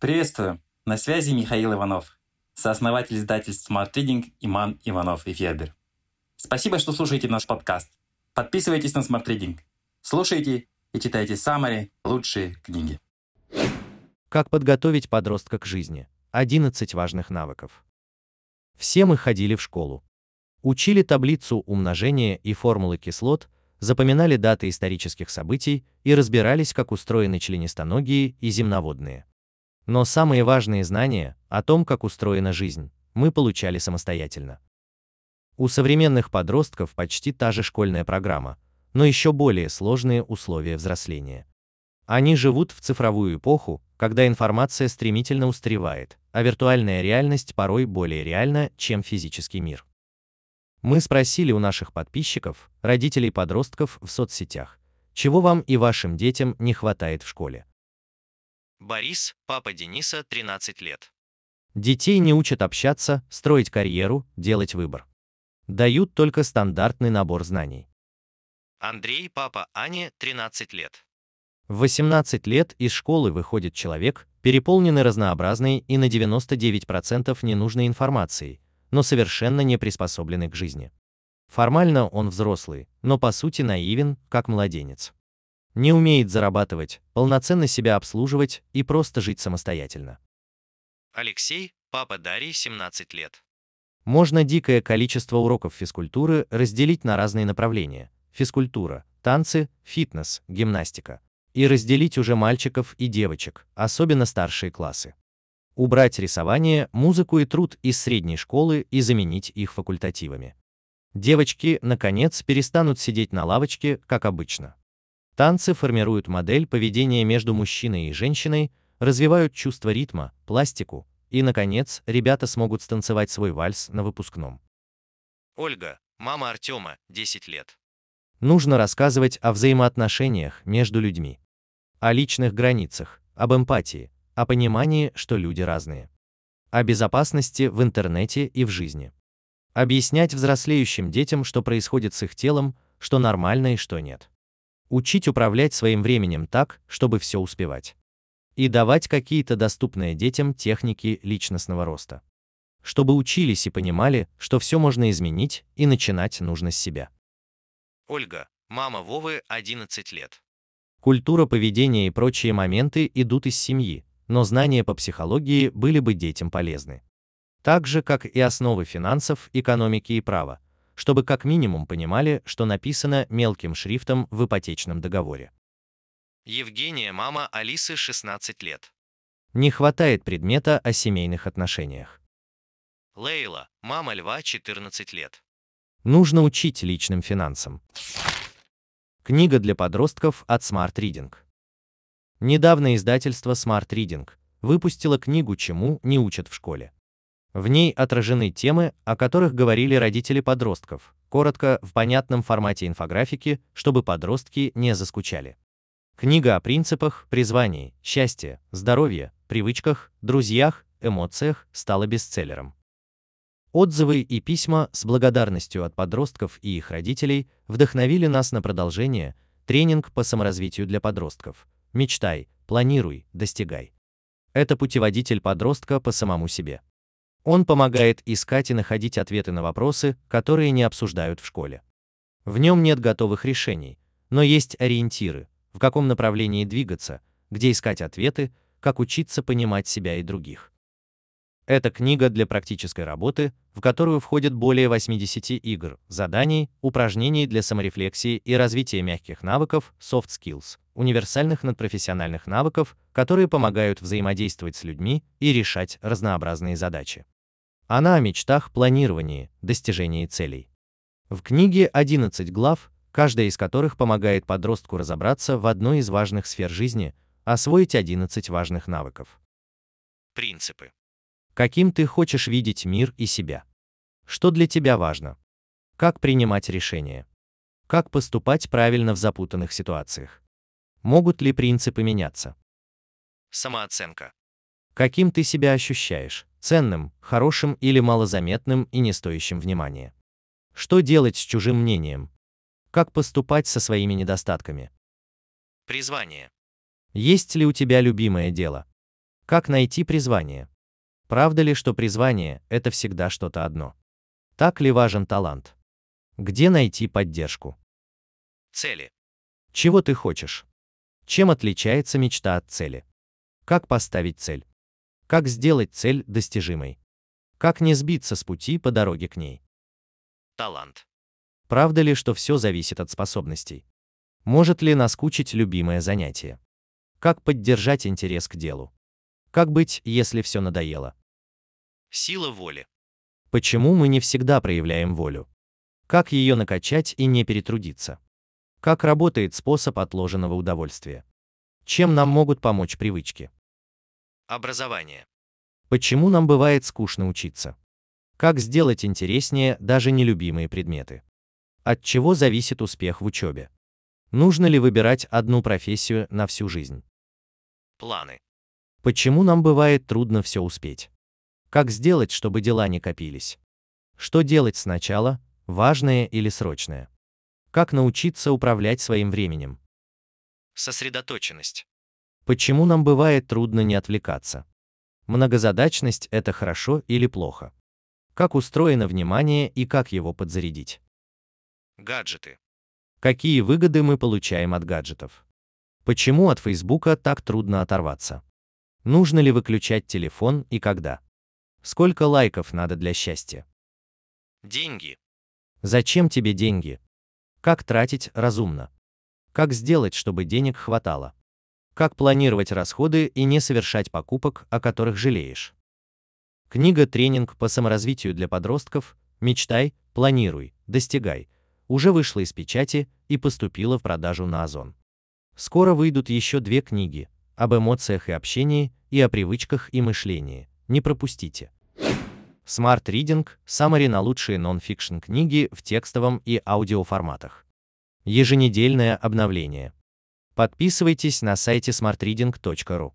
Приветствую! На связи Михаил Иванов, сооснователь издательств Smart Reading Иман Иванов и Федер. Спасибо, что слушаете наш подкаст. Подписывайтесь на Smart Reading. Слушайте и читайте самые лучшие книги. Как подготовить подростка к жизни? 11 важных навыков. Все мы ходили в школу. Учили таблицу умножения и формулы кислот, запоминали даты исторических событий и разбирались, как устроены членистоногие и земноводные. Но самые важные знания о том, как устроена жизнь, мы получали самостоятельно. У современных подростков почти та же школьная программа, но еще более сложные условия взросления. Они живут в цифровую эпоху, когда информация стремительно устаревает, а виртуальная реальность порой более реальна, чем физический мир. Мы спросили у наших подписчиков, родителей подростков в соцсетях, чего вам и вашим детям не хватает в школе. Борис, папа Дениса, 13 лет. Детей не учат общаться, строить карьеру, делать выбор. Дают только стандартный набор знаний. Андрей, папа Ани, 13 лет. В 18 лет из школы выходит человек, переполненный разнообразной и на 99% ненужной информацией, но совершенно не приспособленный к жизни. Формально он взрослый, но по сути наивен, как младенец не умеет зарабатывать, полноценно себя обслуживать и просто жить самостоятельно. Алексей, папа Дарьи, 17 лет. Можно дикое количество уроков физкультуры разделить на разные направления – физкультура, танцы, фитнес, гимнастика. И разделить уже мальчиков и девочек, особенно старшие классы. Убрать рисование, музыку и труд из средней школы и заменить их факультативами. Девочки, наконец, перестанут сидеть на лавочке, как обычно. Танцы формируют модель поведения между мужчиной и женщиной, развивают чувство ритма, пластику, и, наконец, ребята смогут станцевать свой вальс на выпускном. Ольга, мама Артема, 10 лет. Нужно рассказывать о взаимоотношениях между людьми, о личных границах, об эмпатии, о понимании, что люди разные, о безопасности в интернете и в жизни. Объяснять взрослеющим детям, что происходит с их телом, что нормально и что нет. Учить управлять своим временем так, чтобы все успевать. И давать какие-то доступные детям техники личностного роста. Чтобы учились и понимали, что все можно изменить и начинать нужно с себя. Ольга, мама Вовы, 11 лет. Культура поведения и прочие моменты идут из семьи, но знания по психологии были бы детям полезны. Так же, как и основы финансов, экономики и права, чтобы как минимум понимали, что написано мелким шрифтом в ипотечном договоре. Евгения, мама Алисы, 16 лет. Не хватает предмета о семейных отношениях. Лейла, мама Льва, 14 лет. Нужно учить личным финансам. Книга для подростков от Smart Reading. Недавно издательство Smart Reading выпустило книгу «Чему не учат в школе». В ней отражены темы, о которых говорили родители подростков, коротко, в понятном формате инфографики, чтобы подростки не заскучали. Книга о принципах, призвании, счастье, здоровье, привычках, друзьях, эмоциях стала бестселлером. Отзывы и письма с благодарностью от подростков и их родителей вдохновили нас на продолжение тренинг по саморазвитию для подростков. Мечтай, планируй, достигай. Это путеводитель подростка по самому себе. Он помогает искать и находить ответы на вопросы, которые не обсуждают в школе. В нем нет готовых решений, но есть ориентиры, в каком направлении двигаться, где искать ответы, как учиться понимать себя и других. Это книга для практической работы, в которую входит более 80 игр, заданий, упражнений для саморефлексии и развития мягких навыков, soft skills, универсальных надпрофессиональных навыков, которые помогают взаимодействовать с людьми и решать разнообразные задачи. Она о мечтах, планировании, достижении целей. В книге 11 глав, каждая из которых помогает подростку разобраться в одной из важных сфер жизни, освоить 11 важных навыков. Принципы. Каким ты хочешь видеть мир и себя? Что для тебя важно? Как принимать решения? Как поступать правильно в запутанных ситуациях? Могут ли принципы меняться? Самооценка. Каким ты себя ощущаешь? Ценным, хорошим или малозаметным и не стоящим внимания? Что делать с чужим мнением? Как поступать со своими недостатками? Призвание. Есть ли у тебя любимое дело? Как найти призвание? Правда ли, что призвание – это всегда что-то одно? Так ли важен талант? Где найти поддержку? Цели. Чего ты хочешь? Чем отличается мечта от цели? Как поставить цель? Как сделать цель достижимой? Как не сбиться с пути по дороге к ней? Талант. Правда ли, что все зависит от способностей? Может ли наскучить любимое занятие? Как поддержать интерес к делу? Как быть, если все надоело? Сила воли. Почему мы не всегда проявляем волю? Как ее накачать и не перетрудиться? Как работает способ отложенного удовольствия? Чем нам могут помочь привычки? Образование. Почему нам бывает скучно учиться? Как сделать интереснее даже нелюбимые предметы? От чего зависит успех в учебе? Нужно ли выбирать одну профессию на всю жизнь? Планы. Почему нам бывает трудно все успеть? Как сделать, чтобы дела не копились? Что делать сначала, важное или срочное? Как научиться управлять своим временем? Сосредоточенность. Почему нам бывает трудно не отвлекаться? Многозадачность – это хорошо или плохо? Как устроено внимание и как его подзарядить? Гаджеты. Какие выгоды мы получаем от гаджетов? Почему от Фейсбука так трудно оторваться? Нужно ли выключать телефон и когда? Сколько лайков надо для счастья? Деньги. Зачем тебе деньги? Как тратить разумно? Как сделать, чтобы денег хватало? Как планировать расходы и не совершать покупок, о которых жалеешь? Книга-тренинг по саморазвитию для подростков «Мечтай, планируй, достигай» уже вышла из печати и поступила в продажу на Озон. Скоро выйдут еще две книги об эмоциях и общении и о привычках и мышлении. Не пропустите. Smart Reading – Summary на лучшие нон-фикшн книги в текстовом и аудиоформатах. Еженедельное обновление. Подписывайтесь на сайте smartreading.ru.